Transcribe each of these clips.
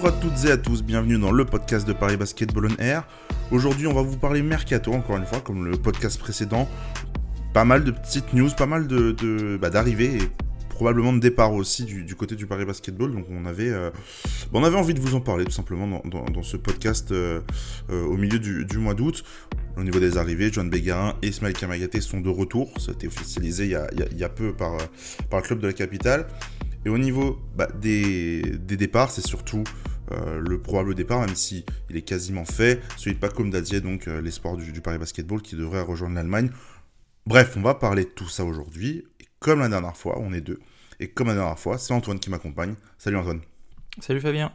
Bonjour à toutes et à tous, bienvenue dans le podcast de Paris Basketball on Air. Aujourd'hui, on va vous parler mercato, encore une fois, comme le podcast précédent. Pas mal de petites news, pas mal de, bah, d'arrivées et probablement de départ aussi du, côté du Paris Basketball. Donc on avait, euh, on avait envie de vous en parler tout simplement dans, ce podcast euh, euh, au milieu du, mois d'août. Au niveau des arrivées, John Bégarin et Ismaël Kamagaté sont de retour. Ça a été officialisé il y a, il y a peu par, par le club de la capitale. Et au niveau bah, des, départs, c'est surtout euh, le probable départ, même si il est quasiment fait, celui de Paco Dadier, donc euh, l'espoir du, Paris Basketball, qui devrait rejoindre l'Allemagne. Bref, on va parler de tout ça aujourd'hui. Et comme la dernière fois, on est deux. Et comme la dernière fois, c'est Antoine qui m'accompagne. Salut Antoine. Salut Fabien.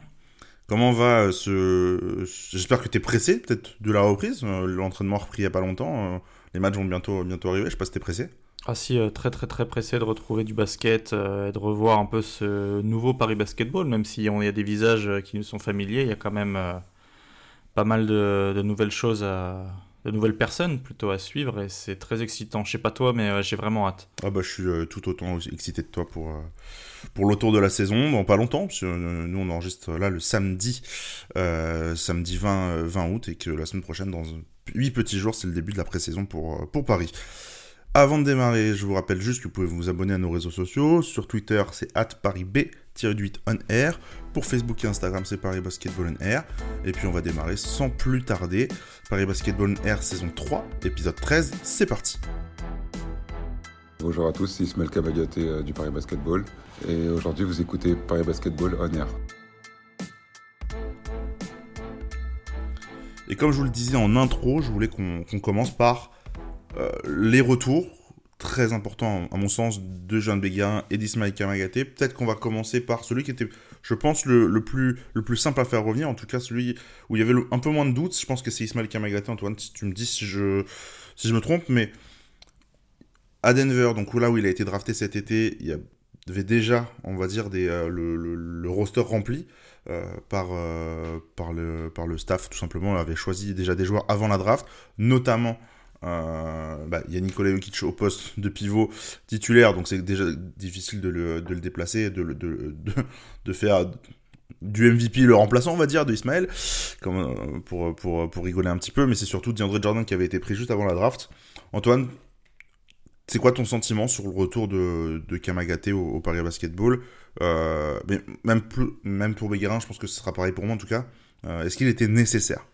Comment va euh, ce... J'espère que tu es pressé peut-être de la reprise. L'entraînement repris il n'y a pas longtemps. Les matchs vont bientôt, bientôt arriver. Je sais pas si tu es pressé. Ah si, euh, très très très pressé de retrouver du basket euh, et de revoir un peu ce nouveau Paris Basketball, même s'il y a des visages euh, qui nous sont familiers, il y a quand même pas mal de, nouvelles choses, de nouvelles personnes plutôt à suivre et c'est très excitant. Je sais pas toi, mais j'ai vraiment hâte. Ah bah je suis tout autant excité de toi pour, pour le tour de la saison, dans pas longtemps, parce que nous on enregistre là le samedi, samedi 20, 20 août et que la semaine prochaine, dans 8 petits jours, c'est le début de la pré-saison pour, pour Paris. Avant de démarrer, je vous rappelle juste que vous pouvez vous abonner à nos réseaux sociaux. Sur Twitter, c'est parisb-8 on air. Pour Facebook et Instagram, c'est Paris Basketball on air. Et puis on va démarrer sans plus tarder. Paris Basketball on air saison 3, épisode 13, c'est parti. Bonjour à tous, c'est Ismaël Kabagaté euh, du Paris Basketball. Et aujourd'hui, vous écoutez Paris Basketball on air. Et comme je vous le disais en intro, je voulais qu'on commence par les retours, très important à mon sens, de Jean Béguin et d'Ismaël Kamagaté. Peut-être qu'on va commencer par celui qui était, je pense, le, plus, le plus simple à faire revenir, en tout cas celui où il y avait un peu moins de doutes. Je pense que c'est Ismaël Kamagaté, Antoine, si tu me dis si je, si je me trompe, mais à Denver, donc là où il a été drafté cet été, il y avait déjà, on va dire, euh, le, roster rempli. Euh, par, par, le, par le staff, tout simplement, on avait choisi déjà des joueurs avant la draft, notamment euh, bah, il y a Nikola Jokic au poste de pivot titulaire, donc c'est déjà difficile de le, déplacer, de, faire du MVP le remplaçant, on va dire, de Ismaël, euh, pour, rigoler un petit peu, mais c'est surtout DeAndre Jordan qui avait été pris juste avant la draft. Antoine, c'est quoi ton sentiment sur le retour de, de Kamagaté au, Paris Basketball? Euh, même pour Béguerin, je pense que ce sera pareil pour moi en tout cas. Est-ce qu'il était nécessaire?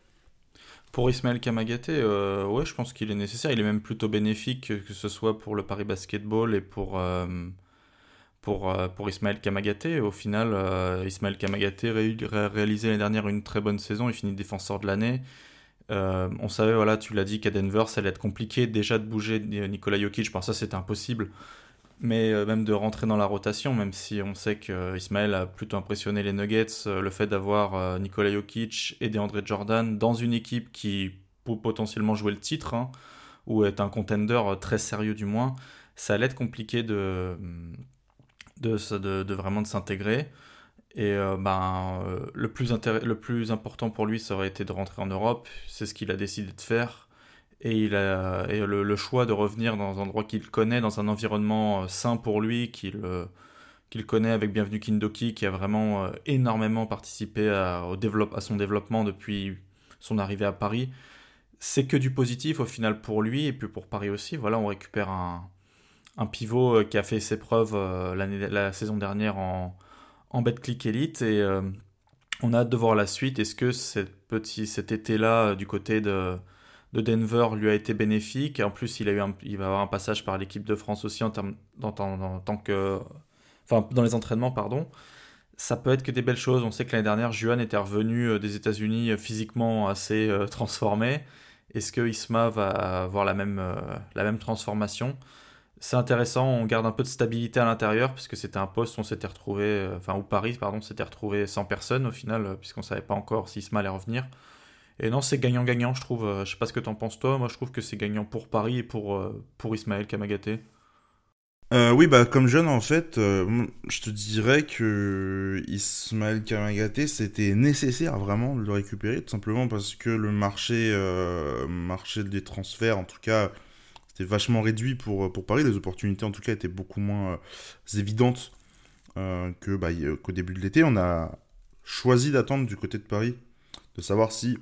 Pour Ismaël Kamagaté, euh, ouais, je pense qu'il est nécessaire. Il est même plutôt bénéfique, que ce soit pour le Paris Basketball et pour, euh, euh, pour Ismaël Kamagaté. Au final, Ismaël Kamagaté a réalisé l'année dernière une très bonne saison. Il finit défenseur de l'année. on savait, voilà, tu l'as dit, qu'à Denver, ça allait être compliqué déjà de bouger Nikola Jokic. Par ça, c'était impossible mais euh, même de rentrer dans la rotation, même si on sait que Ismaël a plutôt impressionné les Nuggets, euh, le fait d'avoir euh, Nikola Jokic et DeAndre Jordan dans une équipe qui peut potentiellement jouer le titre, hein, ou être un contender très sérieux du moins, ça allait être compliqué de, de, vraiment s'intégrer. Et ben, le, plus le plus important pour lui, ça aurait été de rentrer en Europe. C'est ce qu'il a décidé de faire et le, choix de revenir dans un endroit qu'il connaît, dans un environnement euh, sain pour lui, qu'il euh, qu'il connaît avec Bienvenue Kindoki, qui a vraiment euh, énormément participé à, au développe, à son développement depuis son arrivée à Paris. C'est que du positif au final pour lui et puis pour Paris aussi. Voilà, on récupère un, un pivot qui a fait ses preuves la saison dernière en, en Betclic Elite et on a hâte de voir la suite. Est-ce que cette petit, cet été-là, du côté de de Denver lui a été bénéfique. En plus, il, a eu il va avoir un passage par l'équipe de France aussi en, en, tant que. Dans les entraînements. Ça peut être que des belles choses. On sait que l'année dernière, Juan était revenu euh, des États-Unis euh, physiquement assez euh, transformé. Est-ce que Isma va avoir la même, la même transformation? C'est intéressant, on garde un peu de stabilité à l'intérieur, puisque c'était un poste où on s'était retrouvé, enfin, où Paris, pardon, s'était retrouvé sans personne au final, puisqu'on ne savait pas encore si Isma allait revenir. Et non, c'est gagnant-gagnant, je trouve. Euh, je sais pas ce que t'en penses toi, moi je trouve que c'est gagnant pour Paris et pour, euh, pour Ismaël Kamagaté. Euh, oui, bah comme jeune en fait, je te dirais que Ismaël Kamagaté, c'était nécessaire vraiment de le récupérer, tout simplement parce que le marché, marché des transferts, en tout cas, c'était vachement réduit pour, pour Paris. Les opportunités en tout cas étaient beaucoup moins évidentes que bah, qu'au début de l'été. On a choisi d'attendre du côté de Paris, de savoir si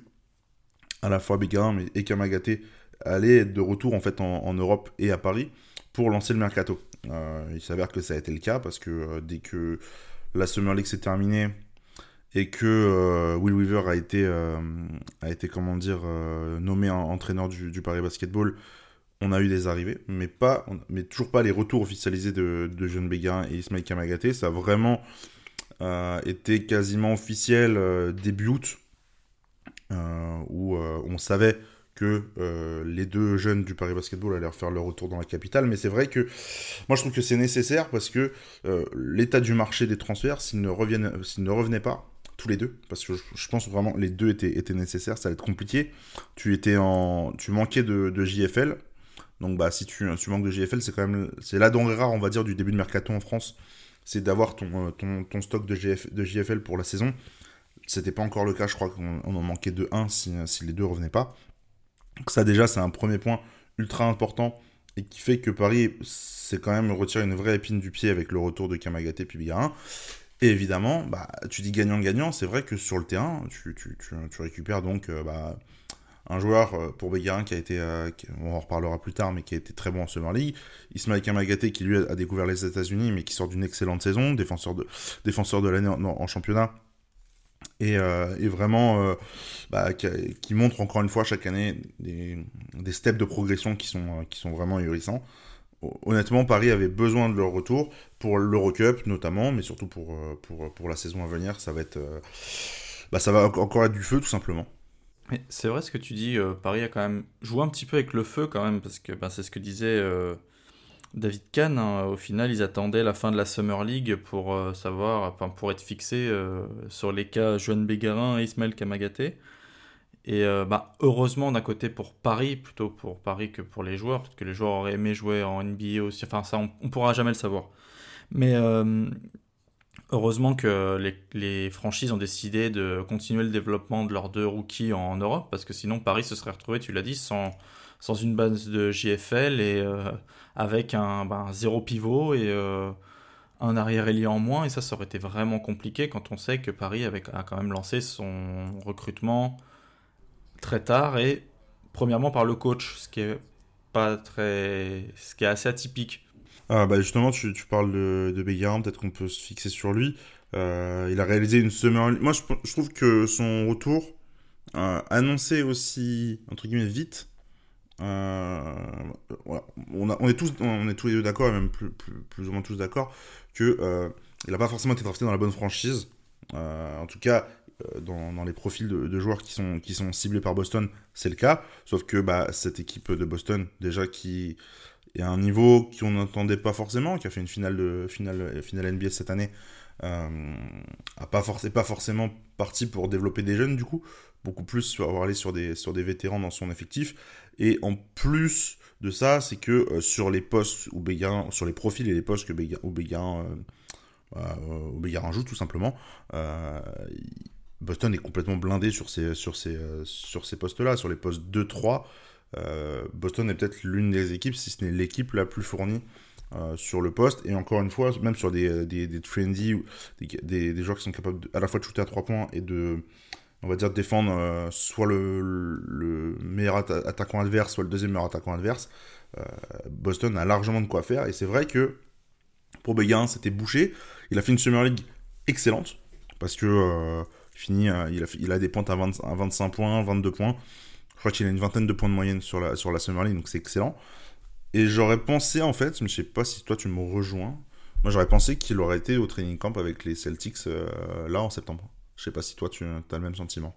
à la fois Bégarin et Kamagaté allaient être de retour en fait en, Europe et à Paris pour lancer le mercato. Euh, il s'avère que ça a été le cas parce que euh, dès que la Summer League s'est terminée et que euh, Will Weaver a été, a nommé entraîneur du, Paris Basketball, on a eu des arrivées, mais, pas, mais toujours pas les retours officialisés de, de Jean Béguin et Ismaël Kamagaté. Ça a vraiment été quasiment officiel début août, où on savait que euh, les deux jeunes du Paris Basketball allaient faire leur retour dans la capitale. Mais c'est vrai que moi je trouve que c'est nécessaire parce que euh, l'état du marché des transferts, s'ils ne, reviennent, ne revenaient pas, tous les deux, parce que je, pense vraiment les deux étaient, étaient nécessaires, ça allait être compliqué. Tu, étais en, tu manquais de, JFL. Donc bah si tu, tu manques de JFL, c'est quand même c'est la denrée rare, on va dire, du début de mercato en France, c'est d'avoir ton, euh, ton, stock de, de JFL pour la saison. C'était pas encore le cas, je crois qu'on en manquait de 1 si, les deux revenaient pas. Donc ça déjà, c'est un premier point ultra important et qui fait que Paris, c'est quand même retirer une vraie épine du pied avec le retour de Kamagaté puis Bigarin. Et évidemment, bah, tu dis gagnant-gagnant, c'est vrai que sur le terrain, tu, récupères donc euh, bah, un joueur euh, pour Bégarin qui a été, euh, on en reparlera plus tard, mais qui a été très bon en Summer League. Ismaël Kamagaté qui lui a découvert les États-Unis, mais qui sort d'une excellente saison, défenseur de l'année en, championnat. Et, vraiment bah, qui, montre encore une fois chaque année des, des steps de progression qui sont, qui sont vraiment ahurissants. Honnêtement, Paris avait besoin de leur retour pour l'Eurocup notamment, mais surtout pour, euh, pour, pour, la saison à venir. Ça va être, euh, bah, ça va encore être du feu tout simplement. C'est vrai ce que tu dis, euh, Paris a quand même joué un petit peu avec le feu quand même, parce que bah, c'est ce que disait David Kahn. Hein. Au final, ils attendaient la fin de la Summer League pour savoir, enfin, pour être fixés sur les cas Joan Bégarin et Ismaël Kamagaté. Et euh, bah, heureusement d'un côté pour Paris, plutôt pour Paris que pour les joueurs, peut-être que les joueurs auraient aimé jouer en NBA aussi, enfin ça on, ne pourra jamais le savoir. Mais euh, heureusement que les, franchises ont décidé de continuer le développement de leurs deux rookies en, Europe, parce que sinon Paris se serait retrouvé, tu l'as dit, sans, sans une base de JFL et euh, avec un ben, zéro pivot et un arrière-ailier en moins, et ça, ça aurait été vraiment compliqué quand on sait que Paris a quand même lancé son recrutement très tard et premièrement par le coach, ce qui est pas très, ce qui est assez atypique. Ah bah justement, tu, parles de, de peut-être qu'on peut se fixer sur lui. Euh, il a réalisé une semaine. Moi, je, trouve que son retour, euh, annoncé aussi entre guillemets vite. Euh, on, est tous, les deux d'accord, même plus, ou moins tous d'accord, que il n'a pas forcément été drafté dans la bonne franchise. en tout cas, euh, dans, les profils de, joueurs qui sont, ciblés par Boston, c'est le cas. Sauf que bah, cette équipe de Boston, déjà qui est à un niveau qu'on n'entendait pas forcément, qui a fait une finale, de, finale, finale NBA cette année, euh, a pas, forcément parti pour développer des jeunes du coup, beaucoup plus avoir aller sur des, sur des vétérans dans son effectif. Et en plus de ça, c'est que euh, sur les postes où Béguin, sur les profils et les postes que où Béguin, euh, joue tout simplement, Boston est complètement blindé sur ces, sur ces, euh, sur ces postes-là, sur les postes 2-3. Euh, Boston est peut-être l'une des équipes, si ce n'est l'équipe la plus fournie euh, sur le poste. Et encore une fois, même sur des, des, des trendy, des, des, joueurs qui sont capables à la fois de shooter à 3 points et de, on va dire, défendre soit le, le, meilleur attaquant adverse, soit le deuxième meilleur attaquant adverse, Boston a largement de quoi faire. Et c'est vrai que pour Béguin, c'était bouché. Il a fait une Summer League excellente parce que euh, il, a, il, a, des points à, 25 points, 22 points. Je crois qu'il a une vingtaine de points de moyenne sur la, sur la Summer League, donc c'est excellent. Et j'aurais pensé, en fait, je sais pas si toi tu me rejoins, moi j'aurais pensé qu'il aurait été au training camp avec les Celtics euh, là en septembre. Je sais pas si toi tu as le même sentiment.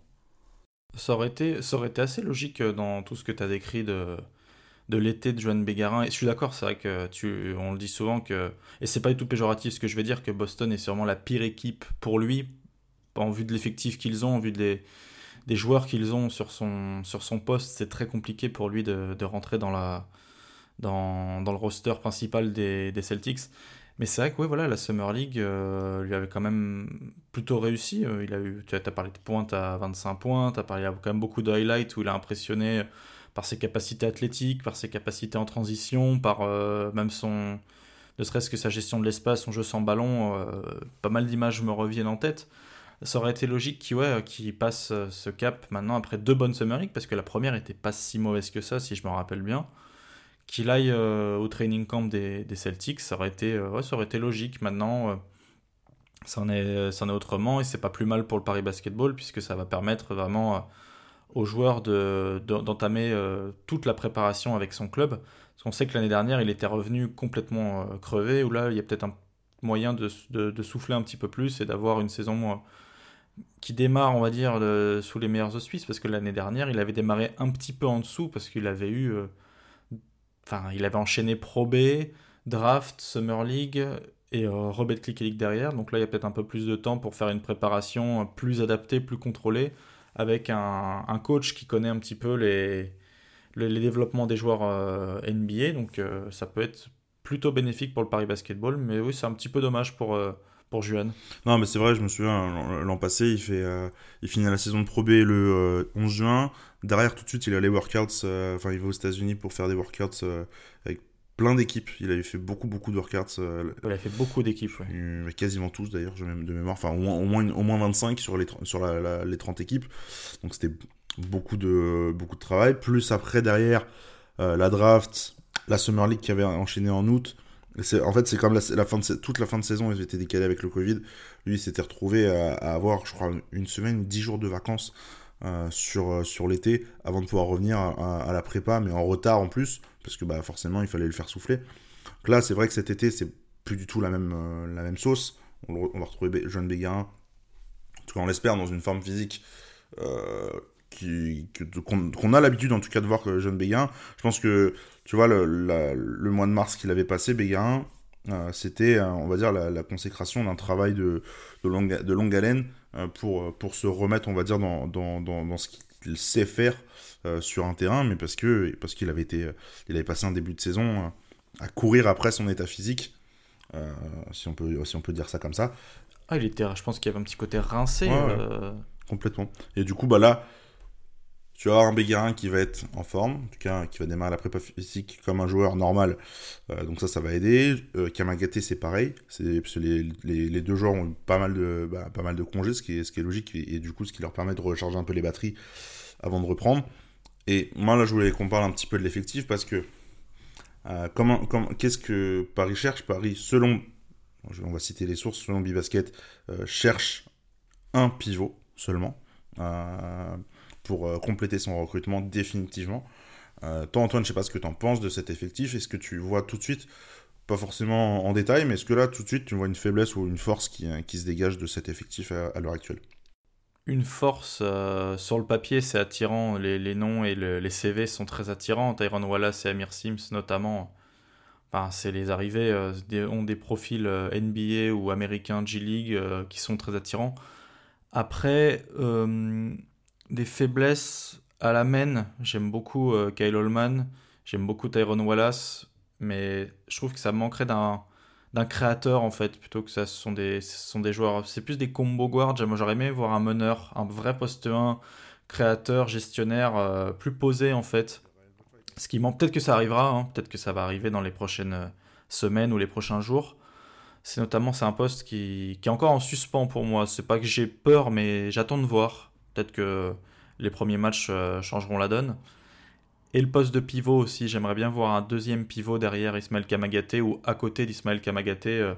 Ça aurait été, assez logique euh, dans tout ce que tu as décrit de, de l'été de Joan Bégarin. Et je suis d'accord, c'est vrai que tu, on le dit souvent que, et c'est pas du tout péjoratif ce que je vais dire, que Boston est sûrement la pire équipe pour lui en vue de l'effectif qu'ils ont, en vue des, des joueurs qu'ils ont sur son, sur son poste, c'est très compliqué pour lui de, de rentrer dans, la, dans, dans, le roster principal des, des Celtics. Mais c'est vrai que voilà, la Summer League euh, lui avait quand même plutôt réussi. Euh, il a eu, tu as, parlé de pointes à 25 points, tu as parlé quand même beaucoup de highlights où il a impressionné par ses capacités athlétiques, par ses capacités en transition, par euh, même son, ne serait-ce que sa gestion de l'espace, son jeu sans ballon. pas mal d'images me reviennent en tête. ça aurait été logique qu'il ouais, passe ce cap maintenant après deux bonnes Summer League, parce que la première était pas si mauvaise que ça, si je me rappelle bien. Qu'il aille au training camp des, Celtics, ça aurait, été, ouais, ça aurait été logique. Maintenant, c'en est, est autrement, et c'est pas plus mal pour le Paris Basketball, puisque ça va permettre vraiment aux joueurs d'entamer de, toute la préparation avec son club. Parce qu'on sait que l'année dernière, il était revenu complètement crevé, où là, il y a peut-être un moyen de, de, souffler un petit peu plus et d'avoir une saison qui démarre, on va dire, sous les meilleurs auspices, parce que l'année dernière, il avait démarré un petit peu en dessous, parce qu'il avait eu... Euh, enfin, il avait enchaîné Pro B, Draft, Summer League et euh, Robert Click League derrière. Donc là, il y a peut-être un peu plus de temps pour faire une préparation plus adaptée, plus contrôlée, avec un, coach qui connaît un petit peu les, les, développements des joueurs euh, NBA. Donc ça peut être plutôt bénéfique pour le Paris Basketball. Mais oui, c'est un petit peu dommage pour, euh, pour Juan. Non, mais c'est vrai, je me souviens, l'an passé, il, fait, euh, il finit la saison de Pro B le 11 euh, juin. Derrière, tout de suite, il a les workouts. Enfin, il va aux États-Unis pour faire des workouts avec plein d'équipes. Il avait fait beaucoup, beaucoup de workouts. il a fait beaucoup d'équipes, Quasiment tous, d'ailleurs, de mémoire. Enfin, au moins, au moins, au moins 25 sur, les, sur la, les 30 équipes. Donc, c'était beaucoup de, beaucoup de travail. Plus après, derrière, la draft, la Summer League qui avait enchaîné en août. En fait, c'est comme la, fin de, toute la fin de saison, ils étaient décalés avec le Covid. Lui, il s'était retrouvé à, avoir, je crois, une semaine dix jours de vacances euh, sur, euh, sur l'été avant de pouvoir revenir à, la prépa, mais en retard en plus, parce que bah, forcément, il fallait le faire souffler. Donc là, c'est vrai que cet été, c'est plus du tout la même, euh, la même sauce. On, va retrouver Jeune Béguin, en tout cas, on l'espère, dans une forme physique qu'on a l'habitude en tout cas de voir Jeune Béguin. Je pense que tu vois, le, le mois de mars qu'il avait passé, Bégarin, euh, c'était, euh, on va dire, la, consécration d'un travail de, de, longue, de longue haleine euh, pour, pour se remettre, on va dire, dans, dans, dans, ce qu'il sait faire sur un terrain, mais parce que parce qu'il avait été, il avait passé un début de saison à courir après son état physique, si on peut si on peut dire ça comme ça. Ah, il était, je pense qu'il y avait un petit côté rincé. Complètement. Et du coup, bah là, tu vas avoir un Béguerin qui va être en forme, en tout cas qui va démarrer la prépa physique comme un joueur normal. Euh, donc ça, ça va aider. Euh, Kamagaté, c'est pareil. C'est les, les, les, deux joueurs ont pas mal de, bah, pas mal de congés, ce qui est, ce qui est logique, et, du coup ce qui leur permet de recharger un peu les batteries avant de reprendre. Et moi là, je voulais qu'on parle un petit peu de l'effectif parce que euh, comment, qu'est-ce que Paris cherche? Paris, selon, on va citer les sources, selon Bibasket, cherche un pivot seulement. Pour euh, compléter son recrutement définitivement. Euh, toi, Antoine, je sais pas ce que tu en penses de cet effectif. Est-ce que tu vois tout de suite, pas forcément en détail, mais est-ce que là, tout de suite, tu vois une faiblesse ou une force qui, euh, se dégage de cet effectif à, l'heure actuelle? Une force sur le papier, c'est attirant. Les, noms et les CV sont très attirants. Tyron Wallace et Amir Sims, notamment. C'est les arrivées ont des profils NBA ou américains G League qui sont très attirants. Après, des faiblesses à la main, j'aime beaucoup euh, Kyle Holman, j'aime beaucoup Tyrone Wallace, mais je trouve que ça manquerait d'un créateur en fait plutôt que ça ce sont des ce sont des joueurs. C'est plus des combo guards. J'aurais aimé voir un meneur un vrai poste 1 créateur gestionnaire euh, plus posé en fait. Ce qui manque peut-être que ça arrivera hein. peut-être que ça va arriver dans les prochaines euh, semaines ou les prochains jours. C'est notamment c'est un poste qui, qui est encore en suspens pour moi. C'est pas que j'ai peur mais j'attends de voir Peut-être que les premiers matchs euh, changeront la donne. Et le poste de pivot aussi, j'aimerais bien voir un deuxième pivot derrière Ismaël Kamagaté ou à côté d'Ismaël Kamagaté euh,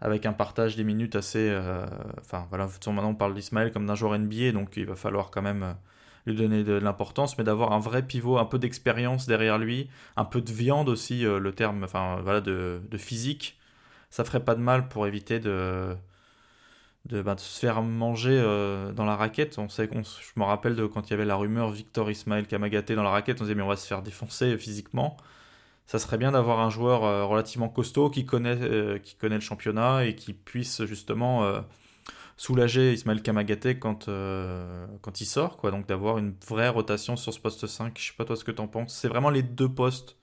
avec un partage des minutes assez. Euh, enfin voilà, maintenant on parle d'Ismaël comme d'un joueur NBA, donc il va falloir quand même lui donner de, l'importance, mais d'avoir un vrai pivot, un peu d'expérience derrière lui, un peu de viande aussi, le terme, enfin voilà, de, de, physique, ça ferait pas de mal pour éviter de bah, de, se faire manger euh, dans la raquette. On sait, je me rappelle de quand il y avait la rumeur Victor Ismaël Kamagaté dans la raquette, on disait mais on va se faire défoncer physiquement. Ça serait bien d'avoir un joueur euh, relativement costaud qui connaît, euh, qui connaît le championnat et qui puisse justement soulager Ismaël Kamagaté quand, quand il sort. Quoi. Donc d'avoir une vraie rotation sur ce poste 5. Je sais pas toi ce que tu en penses. C'est vraiment les deux postes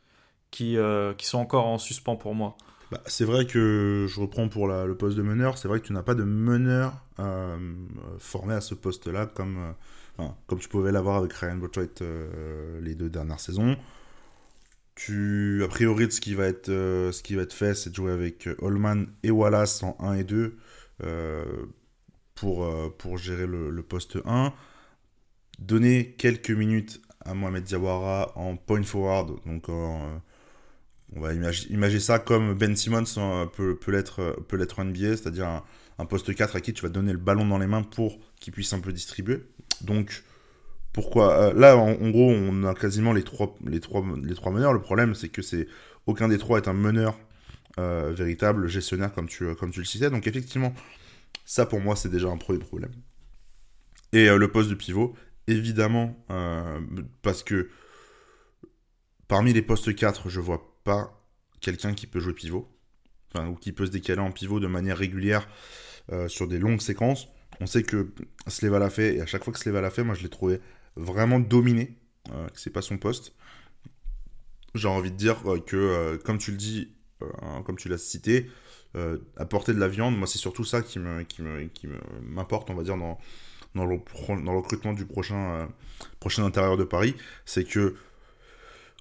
qui, qui sont encore en suspens pour moi. Bah, c'est vrai que je reprends pour le poste de meneur, c'est vrai que tu n'as pas de meneur euh, formé à ce poste-là comme, euh, comme tu pouvais l'avoir avec Ryan Botwright euh, les deux dernières saisons. Tu, a priori, ce qui va être, fait, c'est de jouer avec Holman et Wallace en 1 et 2 pour, gérer le, poste 1. Donner quelques minutes à Mohamed Diawara en point forward, donc on va imaginer ça comme Ben Simmons hein, peut, peut l'être en NBA, c'est-à-dire un, un, poste 4 à qui tu vas donner le ballon dans les mains pour qu'il puisse un peu distribuer. Donc pourquoi euh, Là, en, gros, on a quasiment les trois, les trois, les trois meneurs. Le problème, c'est que c'est aucun des trois est un meneur euh, véritable, gestionnaire, comme tu, comme tu le citais. Donc, effectivement, ça pour moi, c'est déjà un premier problème. Et euh, le poste de pivot, évidemment, parce que parmi les postes 4, je vois pas quelqu'un qui peut jouer pivot, ou qui peut se décaler en pivot de manière régulière sur des longues séquences. On sait que Sleva l'a fait, et à chaque fois que Sleva l'a fait, moi je l'ai trouvé vraiment dominé, euh, c'est pas son poste. J'ai envie de dire euh, que, euh, comme tu le dis, comme tu l'as cité, apporter de la viande, moi c'est surtout ça qui me, qui qui m'importe, on va dire, dans, dans, le, dans le recrutement du prochain, prochain intérieur de Paris, c'est que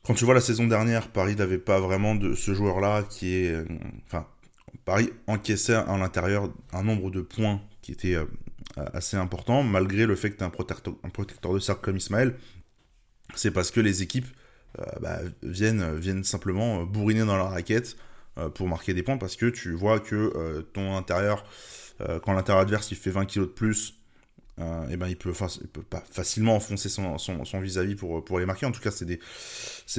quand tu vois la saison dernière, Paris n'avait pas vraiment de ce joueur-là qui est, enfin, Paris encaissait à l'intérieur un nombre de points qui était assez important, malgré le fait que tu as un protecteur, de cercle comme Ismaël. C'est parce que les équipes euh, bah, viennent, simplement bourriner dans la raquette euh, pour marquer des points, parce que tu vois que euh, ton intérieur, quand l'intérieur adverse il fait 20 kg de plus, et eh ben il peut, peut pas facilement enfoncer son, vis-à-vis pour, les marquer. En tout cas, c'est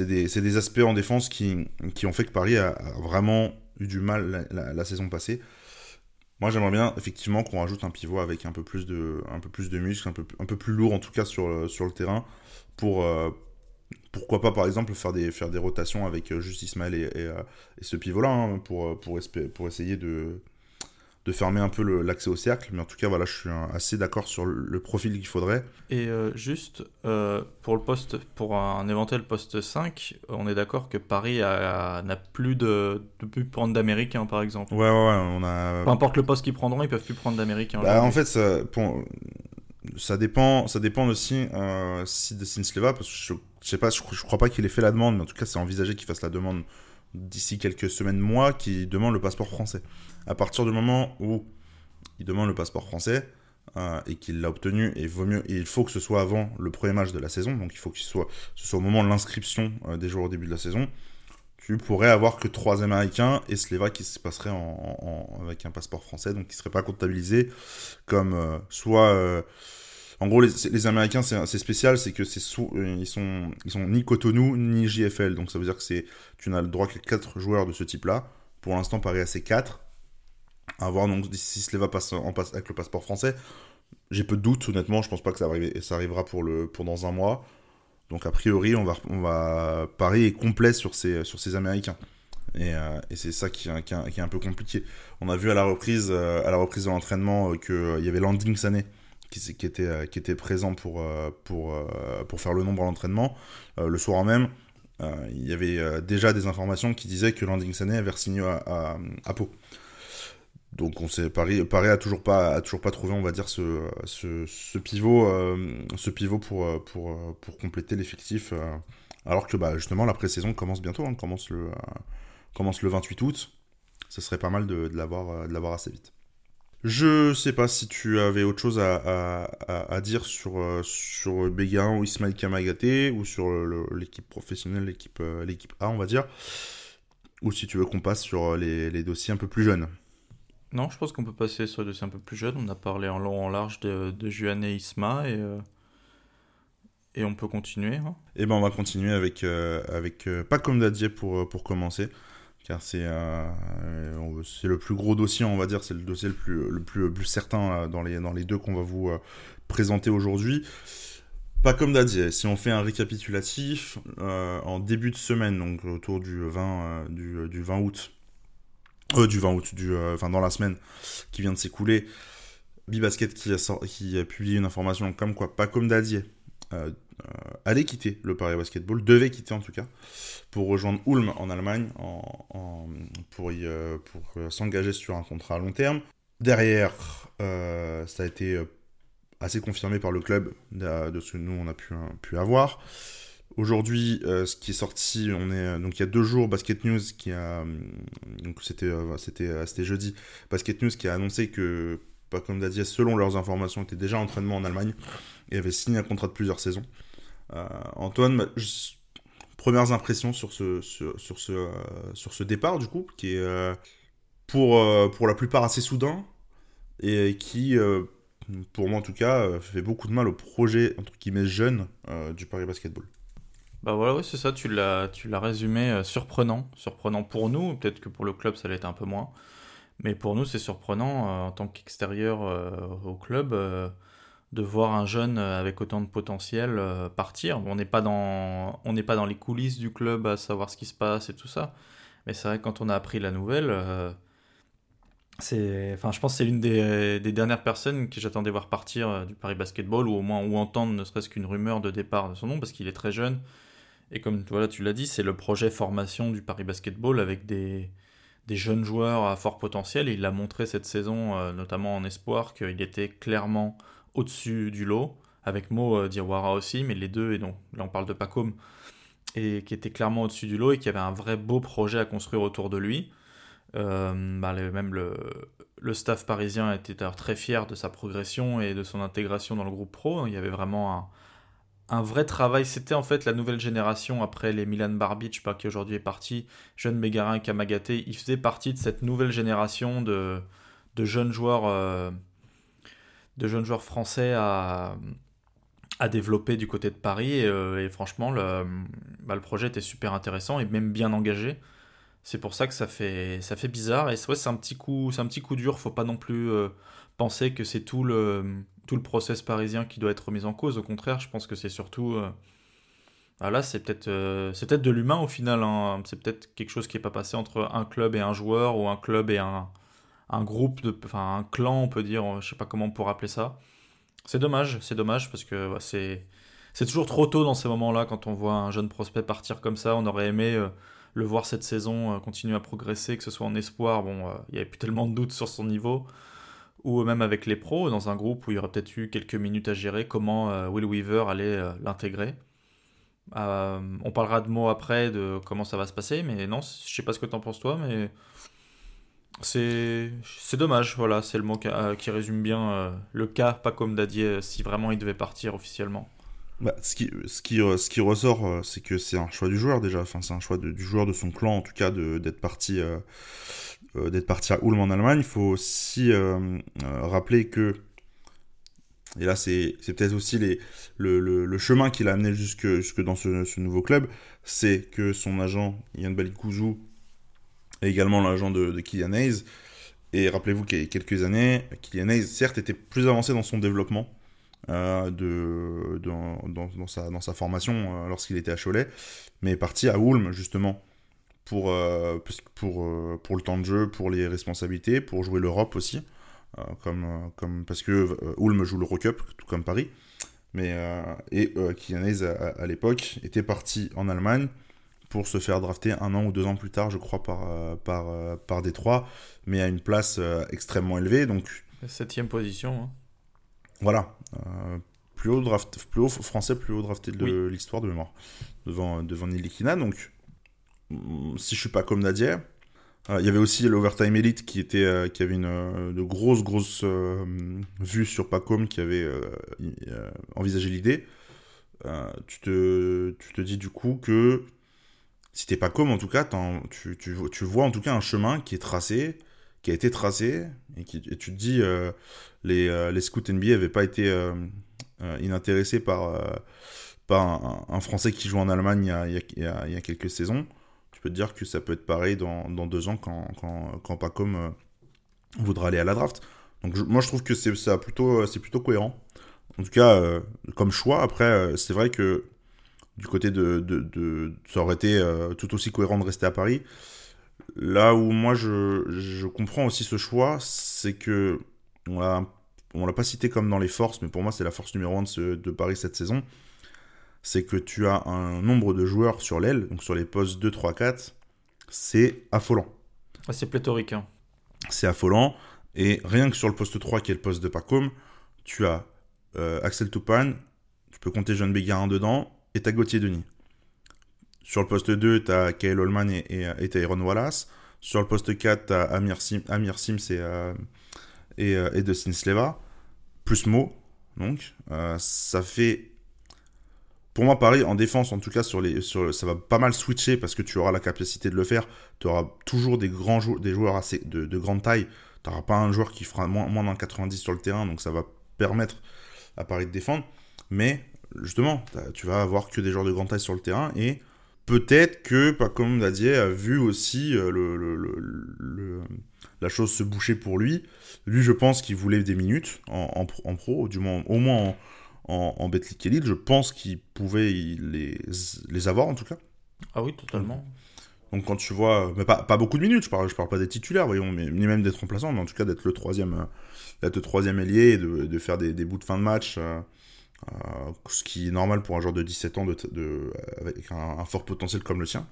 des, aspects en défense qui, ont fait que Paris a, vraiment eu du mal la saison passée. Moi, j'aimerais bien effectivement qu'on rajoute un pivot avec un peu plus de, un muscles, un peu, plus lourd en tout cas sur, le, terrain, pour euh, pourquoi pas par exemple faire des, rotations avec euh, juste Ismaël et, euh, ce pivot-là, hein, pour essayer de, de fermer un peu l'accès au cercle. Mais en tout cas, voilà, je suis assez d'accord sur le, profil qu'il faudrait. Et euh, juste, euh, pour le poste, pour un éventuel poste 5, on est d'accord que Paris n'a plus de, de plus prendre d'Américains, par exemple. Ouais, ouais, on a. Peu importe le poste qu'ils prendront, ils peuvent plus prendre d'Américains. Bah, en fait, ça, ça dépend, ça dépend aussi euh, si de Sinsleva, parce que je, je sais pas, je, je crois pas qu'il ait fait la demande, mais en tout cas, c'est envisagé qu'il fasse la demande d'ici quelques semaines, mois, qui demande le passeport français. À partir du moment où il demande le passeport français euh, et qu'il l'a obtenu, et, il faut que ce soit avant le premier match de la saison, donc il faut que ce soit, au moment de l'inscription euh, des joueurs au début de la saison, tu pourrais avoir que trois Américains et Sleva qui se passerait avec un passeport français, donc qui ne serait pas comptabilisé comme euh, soit en gros, les, Américains, c'est spécial, c'est que c'est euh, ils sont ni Cotonou ni JFL, donc ça veut dire que c'est tu n'as le droit que 4 joueurs de ce type-là. Pour l'instant, Paris a ces 4. À voir donc si Sleva passe en avec le passeport français. J'ai peu de doutes, honnêtement, je pense pas que ça, arrive, ça arrivera pour le pour dans un mois. Donc a priori, on va on Paris est complet sur ces sur ces Américains. Et, euh, c'est ça qui, qui, qui, est un peu compliqué. On a vu à la reprise, euh, à la reprise de l'entraînement qu'il y avait Landing Sané qui, était, euh, qui était présent pour, euh, euh, pour faire le nombre à l'entraînement. le soir même, il y avait déjà des informations qui disaient que Landing Sané avait signé à, à, Pau. Donc on sait Paris, Paris a toujours pas trouvé on va dire ce, pivot pour compléter l'effectif alors que bah, justement la pré-saison commence bientôt hein, commence le commence le 28 août. Ce serait pas mal de l'avoir assez vite. Je sais pas si tu avais autre chose à, à, dire sur, euh, sur Béguin ou Ismail Kamagaté ou sur l'équipe professionnelle, l'équipe euh, l'équipe A, on va dire. Ou si tu veux qu'on passe sur euh, les, les, dossiers un peu plus jeunes. Non, je pense qu'on peut passer sur les dossiers un peu plus jeunes. On a parlé en long en large de, de Juan et Isma et, et on peut continuer. Hein. Et eh ben on va continuer avec, avec pas comme Dadier pour, pour commencer car c'est euh, c'est le plus gros dossier, on va dire, c'est le dossier le plus, certain dans, les, dans les deux qu'on va vous euh, présenter aujourd'hui. Pas comme Dadier, si on fait un récapitulatif, euh, en début de semaine, donc autour du 20, du, du, 20 août, du 20 août, du, enfin dans la semaine qui vient de s'écouler, Bibasket qui a, qui a publié une information comme quoi, pas comme Dadier, allait quitter le Paris Basketball, devait quitter en tout cas, pour rejoindre Ulm en Allemagne pour, euh, euh, s'engager sur un contrat à long terme. Derrière, euh, ça a été assez confirmé par le club de, ce que nous on a pu, pu avoir. Aujourd'hui, ce qui est sorti, on est donc il y a deux jours, Basket News qui a donc c'était c'était c'était jeudi, Basket News qui a annoncé que comme Dadier, selon leurs informations, était déjà en entraînement en Allemagne et avait signé un contrat de plusieurs saisons. Antoine, bah, premières impressions sur ce, sur, ce, sur ce départ, du coup, qui est pour, pour la plupart assez soudain et qui, pour moi en tout cas, fait beaucoup de mal au projet, entre guillemets, jeune du Paris Basketball. Bah voilà, oui, c'est ça, tu l'as, tu l'as résumé euh, surprenant. Surprenant pour nous, peut-être que pour le club ça l'est un peu moins. Mais pour nous, c'est surprenant euh, en tant qu'extérieur euh, au club de voir un jeune avec autant de potentiel partir. On n'est pas, dans, on n'est pas dans les coulisses du club à savoir ce qui se passe et tout ça. Mais c'est vrai que quand on a appris la nouvelle, c'est, enfin, je pense que c'est l'une des, dernières personnes que j'attendais voir partir du Paris Basketball, ou au moins ou entendre ne serait-ce qu'une rumeur de départ de son nom, parce qu'il est très jeune. Et comme voilà, tu l'as dit, c'est le projet formation du Paris Basketball avec des, des jeunes joueurs à fort potentiel. Et il l'a montré cette saison, euh, notamment en espoir, qu'il était clairement au-dessus du lot, avec Mo euh, Diawara aussi, mais les deux, et donc là on parle de Pacom, et qui était clairement au-dessus du lot et qui avait un vrai beau projet à construire autour de lui. Euh, bah, même le, le, staff parisien était très fier de sa progression et de son intégration dans le groupe pro. Il y avait vraiment un, un vrai travail. C'était en fait la nouvelle génération après les Milan Barbic, pas qui aujourd'hui est parti, Jeune Mégarin et Kamagate. Il faisait partie de cette nouvelle génération de, de jeunes joueurs, euh, de jeunes joueurs français à, à développer du côté de Paris. Et, euh, franchement, le, bah, le, projet était super intéressant et même bien engagé. C'est pour ça que ça fait, ça fait bizarre. Et c'est un petit coup, un petit coup dur. Faut pas non plus euh, penser que c'est tout le tout le process parisien qui doit être mis en cause. Au contraire, je pense que c'est surtout. Euh, ah là, c'est peut-être euh, peut-être de l'humain au final. Hein. C'est peut-être quelque chose qui n'est pas passé entre un club et un joueur ou un club et un, un groupe, de, enfin un clan, on peut dire. Je sais pas comment on pourrait appeler ça. C'est dommage, c'est dommage parce que c'est c'est toujours trop tôt dans ces moments-là quand on voit un jeune prospect partir comme ça. On aurait aimé euh, le voir cette saison continuer à progresser, que ce soit en espoir. Bon, il y avait plus tellement de doutes sur son niveau ou même avec les pros, dans un groupe où il y aurait peut-être eu quelques minutes à gérer, comment euh, Will Weaver allait euh, l'intégrer. Euh, on parlera de mots après, de comment ça va se passer, mais non, je sais pas ce que tu en penses toi, mais c'est dommage, voilà, c'est le mot qui, résume bien le cas, pas comme Dadier, si vraiment il devait partir officiellement. Bah, ce, qui, ce, qui, ce qui ressort, c'est que c'est un choix du joueur déjà, enfin, c'est un choix du joueur de son clan en tout cas d'être parti euh, d'être parti à Ulm en Allemagne. Il faut aussi euh, euh, rappeler que, et là c'est peut-être aussi les, le, le, chemin qui l'a amené jusque, jusque dans ce, ce nouveau club, c'est que son agent Yann Balikouzou également l'agent de, Kylian Hayes. Et rappelez-vous qu'il y a quelques années, Kylian Hayes, certes, était plus avancé dans son développement, euh, dans, sa, formation lorsqu'il était à Cholet, mais est parti à Ulm, justement, pour, euh, pour, euh, le temps de jeu, pour les responsabilités, pour jouer l'Europe aussi. Euh, parce que Ulm joue l'Eurocup, tout comme Paris. Mais, et Kylian à, à l'époque, était parti en Allemagne pour se faire drafter un an ou deux ans plus tard, je crois, par, par, par Détroit, mais à une place extrêmement élevée. Donc, Septième position. Hein. Voilà. plus, haut draft, plus haut français, plus haut drafté de l'histoire de mémoire, devant, devant Nilikina. Donc, si je suis pas comme Nadia. Euh, il y avait aussi l'Overtime Elite qui, était, euh, qui avait une euh, de grosses, grosses vues sur Pacom qui avait envisagé l'idée. tu, te, tu te dis du coup que si t'es Pacom, en tout cas, tu, tu, tu, vois en tout cas un chemin qui est tracé, qui a été tracé, et, tu te dis les, les scouts NBA n'avaient pas été inintéressés par, par un, Français qui joue en Allemagne il y a, il y a quelques saisons peux te dire que ça peut être pareil dans, dans deux ans quand, quand, quand Pacom euh, voudra aller à la draft. Donc moi je trouve que c'est plutôt euh, plutôt cohérent. En tout cas euh, comme choix. Après c'est vrai que du côté de, de, ça aurait été tout aussi cohérent de rester à Paris. Là où moi je, je comprends aussi ce choix, c'est que on l'a on l'a pas cité comme dans les forces, mais pour moi c'est la force numéro 1 de, de Paris cette saison c'est que tu as un nombre de joueurs sur l'aile, donc sur les postes 2, 3, 4, c'est affolant. c'est pléthorique. Hein. C'est affolant. Et rien que sur le poste 3, qui est le poste de Pacom, tu as euh, Axel Toupane, tu peux compter John Bégarin dedans, et tu Gauthier Denis. Sur le poste 2, tu as Kyle Holman et, et, Wallace. Sur le poste 4, tu as Amir, Sim, Amir Sims et, euh, et, et de Sinsleva, plus Mo. Donc, ça fait pour moi, Paris, en défense, en tout cas, sur les, sur, ça va pas mal switcher parce que tu auras la capacité de le faire. Tu auras toujours des, grands des joueurs assez de, de grande taille. Tu n'auras pas un joueur qui fera moins, moins d'un 90 sur le terrain, donc ça va permettre à Paris de défendre. Mais justement, tu vas avoir que des joueurs de grande taille sur le terrain et peut-être que, pas comme Dadier a vu aussi euh, le, le, le, la chose se boucher pour lui. Lui, je pense qu'il voulait des minutes en, en, en pro, du moins, au moins en en, en Elite. Je pense qu'il pouvait les, les avoir en tout cas. Ah oui, totalement. Donc quand tu vois, mais pas, pas beaucoup de minutes, je parle, je parle pas des titulaires, voyons, mais, ni même d'être remplaçant, mais en tout cas d'être le troisième, euh, d'être le troisième ailier et de, de faire des, des, bouts de fin de match, euh, euh, ce qui est normal pour un joueur de 17 ans de avec un, fort potentiel comme le sien.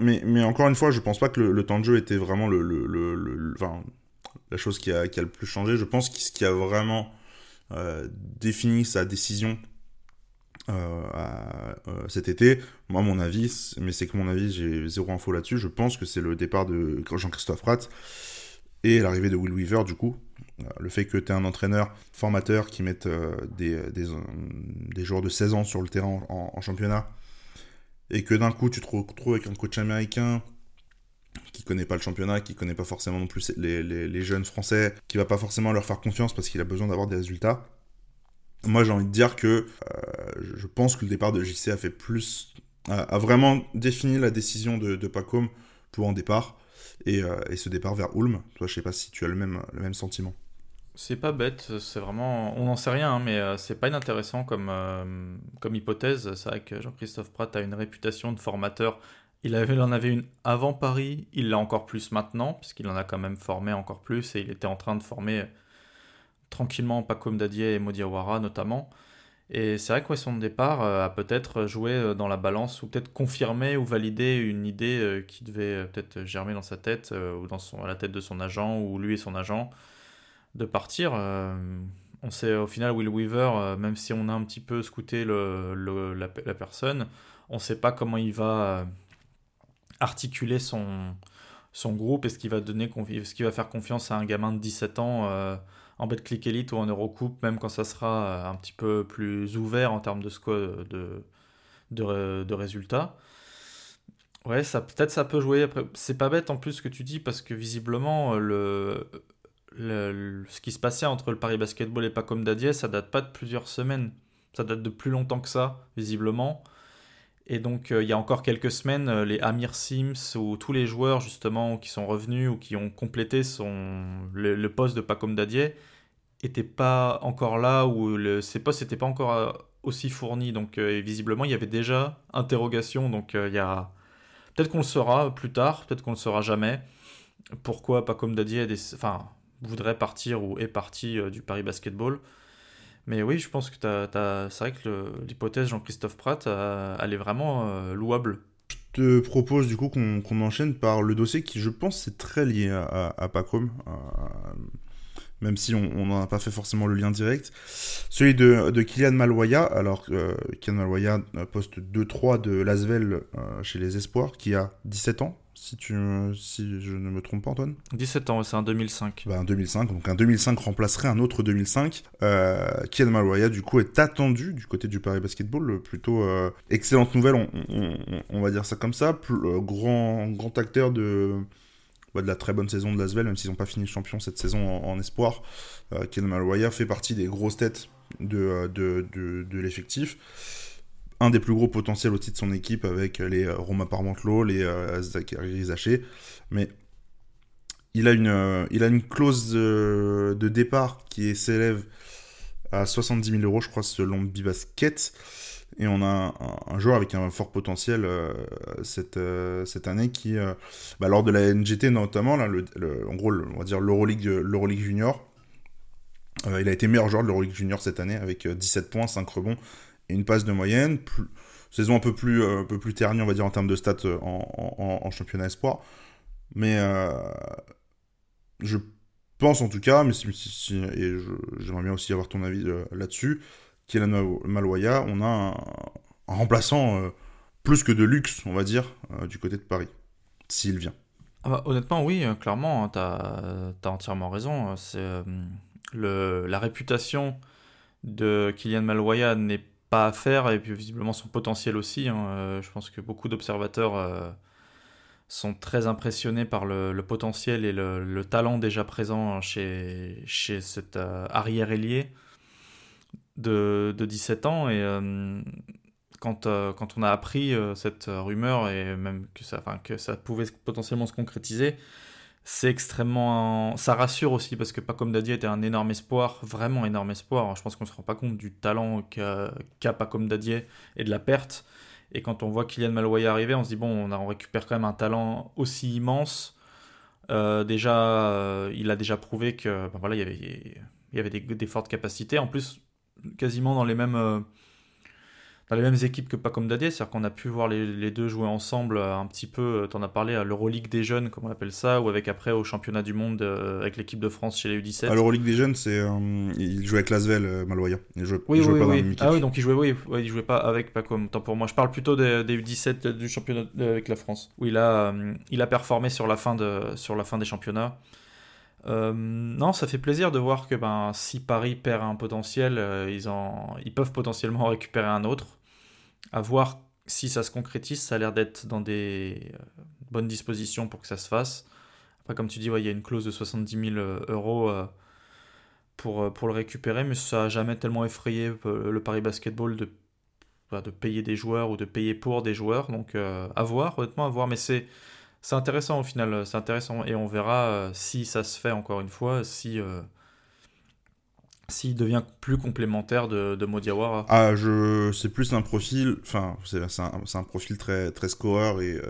Mais, encore une fois, je pense pas que le, temps de jeu était vraiment le, la chose qui a, le plus changé. Je pense que ce qui a vraiment euh, défini sa décision euh, euh, cet été. Moi, mon avis, mais c'est que mon avis, j'ai zéro info là-dessus. Je pense que c'est le départ de Jean-Christophe Ratt et l'arrivée de Will Weaver, du coup. Le fait que tu es un entraîneur formateur qui mette des, des, des, joueurs de 16 ans sur le terrain en, championnat et que d'un coup tu te retrouves avec un coach américain qui connaît pas le championnat, qui connaît pas forcément non plus les, jeunes français, qui va pas forcément leur faire confiance parce qu'il a besoin d'avoir des résultats. Moi, j'ai envie de dire que euh, je pense que le départ de JC a fait plus, a, vraiment défini la décision de, de Pacom pour en départ et, euh, ce départ vers Ulm. Toi, je sais pas si tu as le même sentiment. C'est pas bête, c'est vraiment. On n'en sait rien, hein, mais euh, c'est pas inintéressant comme, euh, comme hypothèse. C'est vrai que Jean-Christophe Pratt a une réputation de formateur il, en avait une avant Paris, il l'a encore plus maintenant, puisqu'il en a quand même formé encore plus, et il était en train de former tranquillement Pacom Dadier et Modiawara notamment. Et c'est vrai que son départ euh, a peut-être joué euh, dans la balance, ou peut-être confirmé ou validé une idée euh, qui devait peut-être germer dans sa tête, ou dans son, la tête de son agent, ou lui et son agent, de partir. on sait au final, Will Weaver, même si on a un petit peu scouté le, la, personne, on ne sait pas comment il va articuler son, son groupe Est-ce qu'il va, donner, est-ce qu'il va faire confiance à un gamin de 17 ans euh, en Betclic Elite ou en Eurocoupe, même quand ça sera euh, un petit peu plus ouvert en termes de, de, de, de résultats Ouais, ça, peut-être ça peut jouer. Après, c'est pas bête en plus ce que tu dis, parce que visiblement, le, ce qui se passait entre le Paris Basketball et Pacom Dadier, ça date pas de plusieurs semaines. Ça date de plus longtemps que ça, visiblement. Et donc, euh, il y a encore quelques semaines, euh, les Amir Sims ou tous les joueurs justement qui sont revenus ou qui ont complété son, le, poste de Pacom Dadier n'étaient pas encore là ou le, ces postes n'étaient pas encore euh, aussi fournis. Donc, visiblement, il y avait déjà interrogation. Donc, il y a peut-être qu'on le saura plus tard, peut-être qu'on le saura jamais. Pourquoi Pacom Dadier des... enfin, voudrait partir ou est parti du Paris Basketball mais oui, je pense que c'est vrai que l'hypothèse Jean-Christophe Pratt, elle est vraiment euh, louable. Je te propose du coup qu'on qu enchaîne par le dossier qui, je pense, c'est très lié à, à, Pacom, même si on n'en a pas fait forcément le lien direct. Celui de, de Kylian Maloya, alors euh, Kylian Maloya, poste 2-3 de Lasvel euh, chez les Espoirs, qui a 17 ans, si, tu, si je ne me trompe pas, Antoine 17 ans, c'est un 2005. Bah, un 2005, donc un 2005 remplacerait un autre 2005. Euh, Kian Maloya, du coup, est attendu du côté du Paris Basketball. Plutôt euh, excellente nouvelle, on, on, on, va dire ça comme ça. Plus, euh, grand, grand acteur de, bah, de la très bonne saison de Lasvel, même s'ils n'ont pas fini champion cette saison en, en espoir. Euh, Kian Maloya fait partie des grosses têtes de, de, de, de l'effectif un des plus gros potentiels aussi de son équipe avec les euh, Romain Parmentelot, les euh, Zachary Zaché. Mais il a une, euh, il clause de, départ qui s'élève à 70 000 euros, je crois, selon Bibasket. Et on a un, joueur avec un fort potentiel euh, cette, euh, année qui, euh, bah, lors de la NGT notamment, là, le, en gros, on va dire l'Euroleague Junior, il a été meilleur joueur de l'Euroleague Junior cette année avec 17 points, 5 rebonds une passe de moyenne. Saison un peu plus, euh, un peu plus ternie, on va dire, en termes de stats euh, en, championnat espoir. Mais euh, je pense en tout cas, mais et j'aimerais bien aussi avoir ton avis là-dessus, Kylian Maloya, on a un, remplaçant plus que de luxe, on va dire, du côté de Paris, s'il vient. ah bah, Honnêtement, oui, clairement, hein, tu as, entièrement raison. C'est le, la réputation de Kylian Malwaya n'est pas à faire, et puis visiblement son potentiel aussi. Hein. je pense que beaucoup d'observateurs sont très impressionnés par le, potentiel et le, talent déjà présent chez, chez cet arrière ailier de, de, 17 ans. Et euh, quand, euh, quand on a appris euh, cette rumeur et même que ça, que ça pouvait potentiellement se concrétiser, c'est extrêmement. Ça rassure aussi parce que Pacom Dadier était un énorme espoir, vraiment énorme espoir. Je pense qu'on ne se rend pas compte du talent qu'a qu Pacom Dadier et de la perte. Et quand on voit Kylian Maloya arriver, on se dit bon, on, on récupère quand même un talent aussi immense. déjà, il a déjà prouvé que ben voilà, il y avait, il y avait des, des, fortes capacités. En plus, quasiment dans les mêmes euh, dans les mêmes équipes que pas comme Dadier, c'est-à-dire qu'on a pu voir les, deux jouer ensemble euh, un petit peu, euh, tu en as parlé à l'Euroleague des jeunes, comme on appelle ça, ou avec après au championnat du monde avec l'équipe de France chez les U17. À l'Euroleague des jeunes, c'est il jouait avec Lasvel, Maloya. Il jouait, oui, oui, oui. ah oui, donc il jouait, oui, il jouait pas avec, pas comme, tant pour moi. Je parle plutôt des, U17 du championnat avec la France, où il a, il a performé sur la fin, de, sur la fin des championnats. Euh, non, ça fait plaisir de voir que ben, si Paris perd un potentiel, euh, ils, en, ils peuvent potentiellement récupérer un autre. À voir si ça se concrétise, ça a l'air d'être dans des euh, bonnes dispositions pour que ça se fasse. Après, comme tu dis, il y a une clause de 70 000 euros pour, pour le récupérer, mais ça n'a jamais tellement effrayé le Paris Basketball de, bah, de payer des joueurs ou de payer pour des joueurs. Donc, à voir, honnêtement, à voir. Mais c'est c'est intéressant au final, c'est intéressant et on verra euh, si ça se fait encore une fois, si euh, s'il devient plus complémentaire de, de. Ah, je c'est plus un profil, enfin c'est un, un, profil très très scoreur et,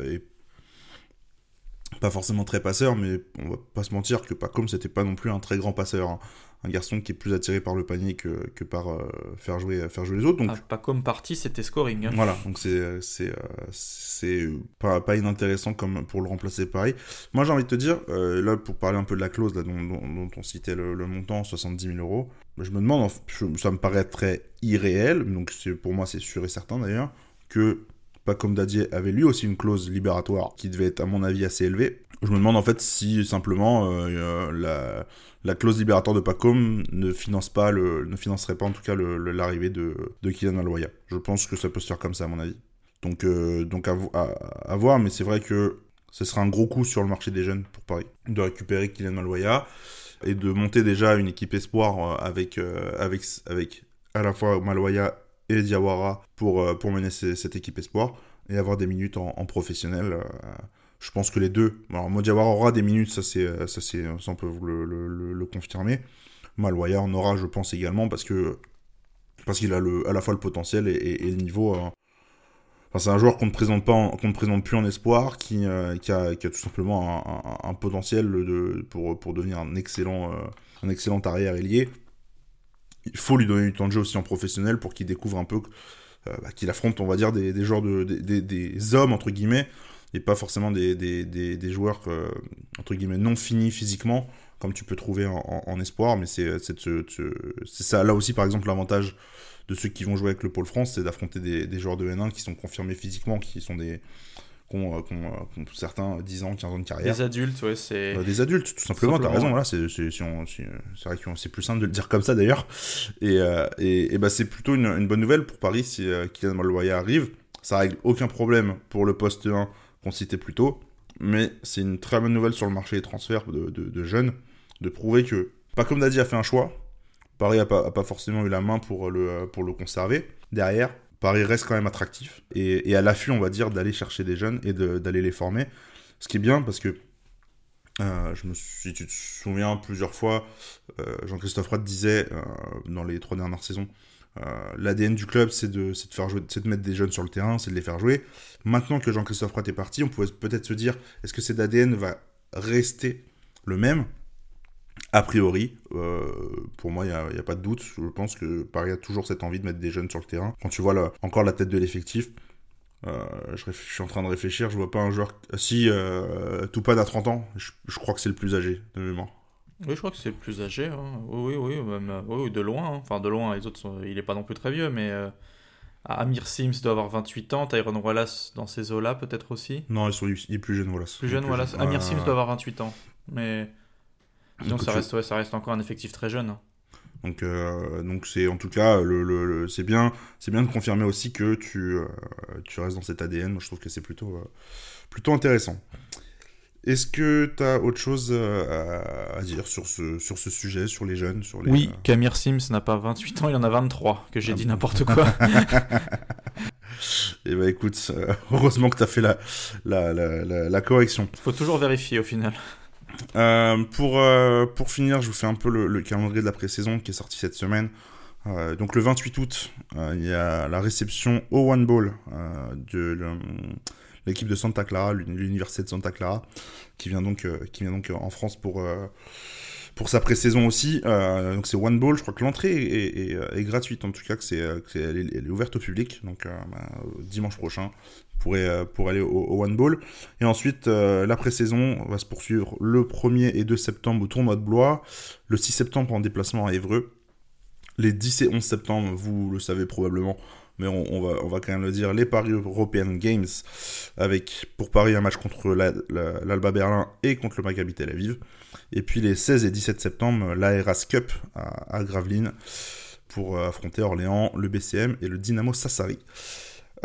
pas forcément très passeur, mais on va pas se mentir que pas comme c'était pas non plus un très grand passeur. Hein un garçon qui est plus attiré par le panier que, que par euh, faire, jouer, faire jouer les autres. Donc... Ah, partie, c'était scoring. Hein. Voilà, donc c'est, c'est, euh, c'est pas, pas inintéressant comme pour le remplacer pareil. Moi j'ai envie de te dire, euh, là pour parler un peu de la clause là, dont, dont, on citait le, montant, 70 000 euros, je me demande, ça me paraît très irréel, donc c'est, pour moi c'est sûr et certain d'ailleurs, que pas comme Dadier avait lui aussi une clause libératoire qui devait être à mon avis assez élevée. Je me demande en fait si simplement la, la clause libératoire de Pacom ne finance pas ne financerait pas en tout cas l'arrivée de, de Kylian Aloya. Je pense que ça peut se faire comme ça à mon avis. Donc, euh, donc à, voir, mais c'est vrai que ce sera un gros coup sur le marché des jeunes pour Paris de récupérer Kylian Maloya et de monter déjà une équipe espoir euh, avec, euh, avec, avec à la fois Maloya et Diawara pour, pour mener cette équipe espoir et avoir des minutes en, professionnel je pense que les deux. Alors, Modiawar aura des minutes, ça, c'est, ça, c'est, on peut le, confirmer. Maloya en aura, je pense également, parce que parce qu'il a le, à la fois le potentiel et, le niveau. Euh, enfin, c'est un joueur qu'on ne présente pas, qu'on ne présente plus en espoir, qui, euh, qui, a, tout simplement un, un, potentiel de, pour, pour devenir un excellent, euh, un excellent arrière ailier. Il faut lui donner du temps de jeu aussi en professionnel pour qu'il découvre un peu, bah, qu'il affronte, on va dire, des, des joueurs de, des, hommes entre guillemets et pas forcément des, joueurs euh, entre guillemets non finis physiquement comme tu peux trouver en, espoir. Mais c'est ça. Là aussi par exemple l'avantage de ceux qui vont jouer avec le pôle France c'est d'affronter des, joueurs de N1 qui sont confirmés physiquement qui sont des qui ont, euh, certains 10 ans 15 ans de carrière. Des adultes ouais c'est bah, des adultes tout simplement, t'as raison voilà c'est vrai que c'est plus simple de le dire comme ça d'ailleurs. Et, euh, et, et, bah c'est plutôt une, une, bonne nouvelle pour Paris si Kylian Maloya arrive. Ça règle aucun problème pour le poste 1 qu'on citait plus tôt, mais c'est une très bonne nouvelle sur le marché des transferts de, jeunes, de prouver que, pas comme Daddy a fait un choix, Paris n'a pas, pas, forcément eu la main pour le, pour le conserver. Derrière, Paris reste quand même attractif et, à l'affût, on va dire, d'aller chercher des jeunes et d'aller les former. Ce qui est bien parce que, euh, je me si tu te souviens, plusieurs fois, euh, Jean-Christophe Roth disait euh, dans les trois dernières saisons L'ADN du club, c'est de, de, mettre des jeunes sur le terrain, c'est de les faire jouer. Maintenant que Jean-Christophe Pratt est parti, on pourrait peut-être se dire est-ce que cet ADN va rester le même? A priori, euh, pour moi, il n'y a, pas de doute. Je pense que Paris a toujours cette envie de mettre des jeunes sur le terrain. Quand tu vois encore la tête de l'effectif, euh, je, suis en train de réfléchir, je vois pas un joueur. Si euh, Toupane a 30 ans, je, je crois que c'est le plus âgé de mémoire. Oui, je crois que c'est le plus âgé. Hein. Oui, oui, oui, même, oui, de loin. Hein. Enfin, de loin, les autres, sont... il est pas non plus très vieux, mais euh, Amir Sims doit avoir 28 ans, Tyron Wallace dans ces eaux-là peut-être aussi. Non, ils sont, il est plus jeune Wallace. Plus jeune Wallace. Amir Euh, Sims doit avoir 28 ans. Mais Écoute, ça reste, ouais, ça reste encore un effectif très jeune. hein. Donc, euh, donc c'est en tout cas, le, le- le- c'est bien, c'est bien de confirmer aussi que tu, euh, tu restes dans cet ADN. Moi, je trouve que c'est plutôt, euh, plutôt intéressant. Est-ce que tu as autre chose à, à dire sur ce, sur ce sujet, sur les jeunes, sur les Oui, qu'Amir Sims n'a pas 28 ans, il en a 23, que j'ai Ah dit bon. n'importe quoi. Eh ben écoute, heureusement que tu as fait la, la, la, la- la correction. Faut toujours vérifier au final. Euh, pour, euh, pour finir, je vous fais un peu le, le calendrier de la pré-saison qui est sorti cette semaine. Euh, donc le 28 août, euh, il y a la réception au One Ball euh, de l'équipe de Santa Clara, l'uni- l'université de Santa Clara, qui vient donc, qui vient donc en France pour, pour sa pré-saison aussi. Euh, donc c'est One Ball, je crois que l'entrée est, est- est- est gratuite, en tout cas que c'est, euh, elle, est, elle est ouverte au public, donc euh, bah, dimanche prochain, pour, euh, pour aller au, au One Ball. Et ensuite, euh, la pré-saison va se poursuivre le 1er et 2 septembre au tournoi de Blois, le 6 septembre en déplacement à Évreux, les 10 et 11 septembre, vous le savez probablement, mais on, va, on va quand même le dire, les Paris European Games, avec pour Paris un match contre la- la- l'Alba Berlin et contre le Maccabi Tel Aviv. Et puis les 16 et 17 septembre, l'ARAS Cup à, à Gravelines pour euh, affronter Orléans, le BCM et le Dynamo Sassari.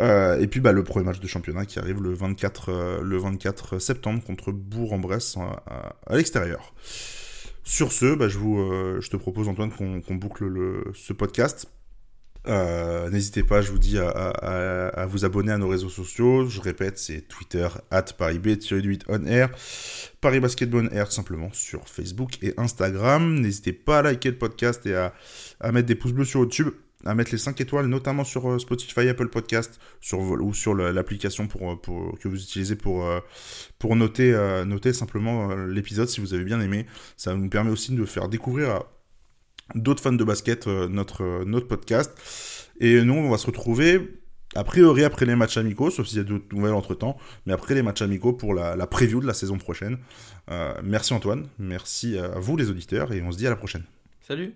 Euh, et puis bah, le premier match de championnat qui arrive le 24, euh, le 24 septembre contre Bourg-en-Bresse à, à- l'extérieur. Sur ce, bah, je, vous, je te propose Antoine qu'on qu'on boucle le, ce podcast. Euh, N'hésitez pas, je vous dis, à, vous abonner à nos réseaux sociaux. Je répète, c'est Twitter, at ParisB-8 on air, Paris Basketball on air tout simplement sur Facebook et Instagram. N'hésitez pas à liker le podcast et à, mettre des pouces bleus sur YouTube, à mettre les 5 étoiles, notamment sur euh, Spotify, Apple Podcast, sur, ou sur l'application pour, pour, que vous utilisez pour, euh, pour noter, euh, noter simplement euh, l'épisode si vous avez bien aimé. Ça nous permet aussi de faire découvrir à d'autres fans de basket euh, notre, euh, notre podcast. Et nous, on va se retrouver a priori après les matchs amicaux, sauf s'il y a d'autres nouvelles entre temps, mais après les matchs amicaux pour la, la preview de la saison prochaine. Euh, merci Antoine, merci à vous les auditeurs, et on se dit à la prochaine. Salut